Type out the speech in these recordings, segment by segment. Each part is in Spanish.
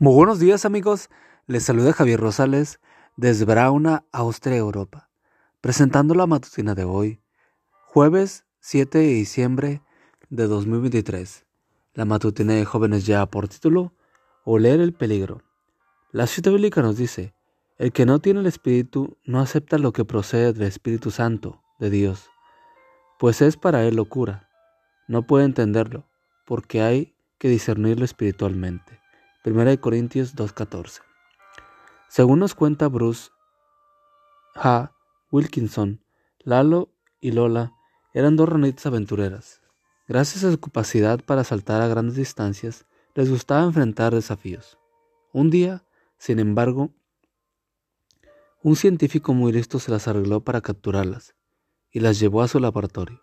Muy buenos días amigos, les saluda Javier Rosales desde Brauna, Austria, Europa, presentando la matutina de hoy, jueves 7 de diciembre de 2023. La matutina de jóvenes ya por título, Oler el peligro. La cita bíblica nos dice, el que no tiene el Espíritu no acepta lo que procede del Espíritu Santo de Dios, pues es para él locura. No puede entenderlo, porque hay que discernirlo espiritualmente. 1 Corintios 2.14. Según nos cuenta Bruce H. Wilkinson, Lalo y Lola eran dos ranitas aventureras. Gracias a su capacidad para saltar a grandes distancias, les gustaba enfrentar desafíos. Un día, sin embargo, un científico muy listo se las arregló para capturarlas y las llevó a su laboratorio.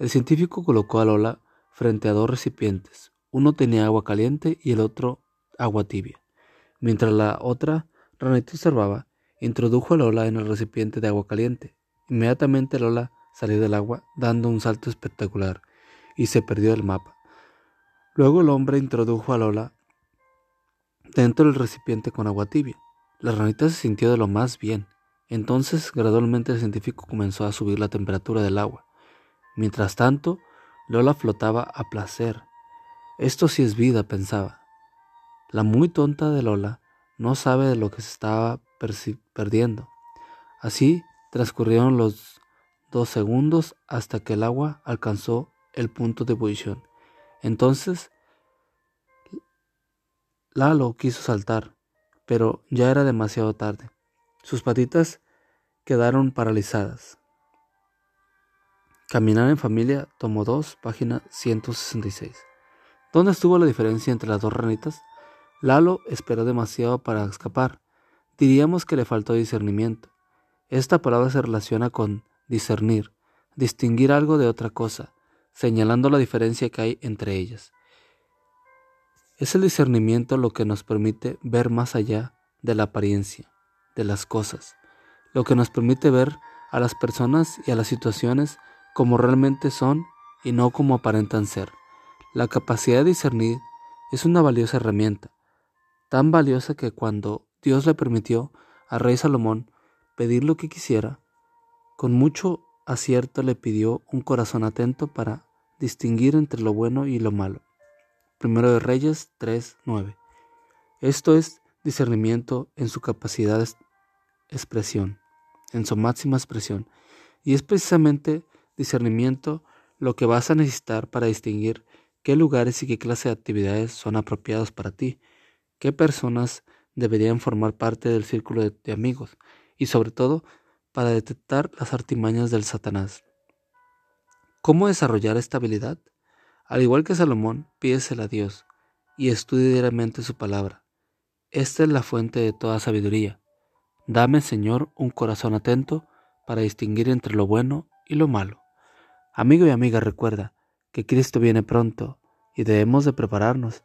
El científico colocó a Lola frente a dos recipientes. Uno tenía agua caliente y el otro agua tibia. Mientras la otra ranita observaba, introdujo a Lola en el recipiente de agua caliente. Inmediatamente Lola salió del agua dando un salto espectacular y se perdió del mapa. Luego el hombre introdujo a Lola dentro del recipiente con agua tibia. La ranita se sintió de lo más bien. Entonces gradualmente el científico comenzó a subir la temperatura del agua. Mientras tanto, Lola flotaba a placer. Esto sí es vida, pensaba. La muy tonta de Lola no sabe de lo que se estaba perdiendo. Así transcurrieron los dos segundos hasta que el agua alcanzó el punto de ebullición. Entonces Lalo quiso saltar, pero ya era demasiado tarde. Sus patitas quedaron paralizadas. Caminar en familia, tomo 2, página 166. ¿Dónde estuvo la diferencia entre las dos ranitas? Lalo esperó demasiado para escapar. Diríamos que le faltó discernimiento. Esta palabra se relaciona con discernir, distinguir algo de otra cosa, señalando la diferencia que hay entre ellas. Es el discernimiento lo que nos permite ver más allá de la apariencia de las cosas, lo que nos permite ver a las personas y a las situaciones como realmente son y no como aparentan ser. La capacidad de discernir es una valiosa herramienta, tan valiosa que cuando Dios le permitió a rey Salomón pedir lo que quisiera, con mucho acierto le pidió un corazón atento para distinguir entre lo bueno y lo malo. Primero de Reyes 3:9. Esto es discernimiento en su capacidad de expresión, en su máxima expresión, y es precisamente discernimiento lo que vas a necesitar para distinguir qué lugares y qué clase de actividades son apropiados para ti qué personas deberían formar parte del círculo de, amigos y sobre todo para detectar las artimañas del Satanás. ¿Cómo desarrollar esta habilidad? Al igual que Salomón, pídesela a Dios y estudie diariamente su palabra. Esta es la fuente de toda sabiduría. Dame, Señor, un corazón atento para distinguir entre lo bueno y lo malo. Amigo y amiga, recuerda que Cristo viene pronto y debemos de prepararnos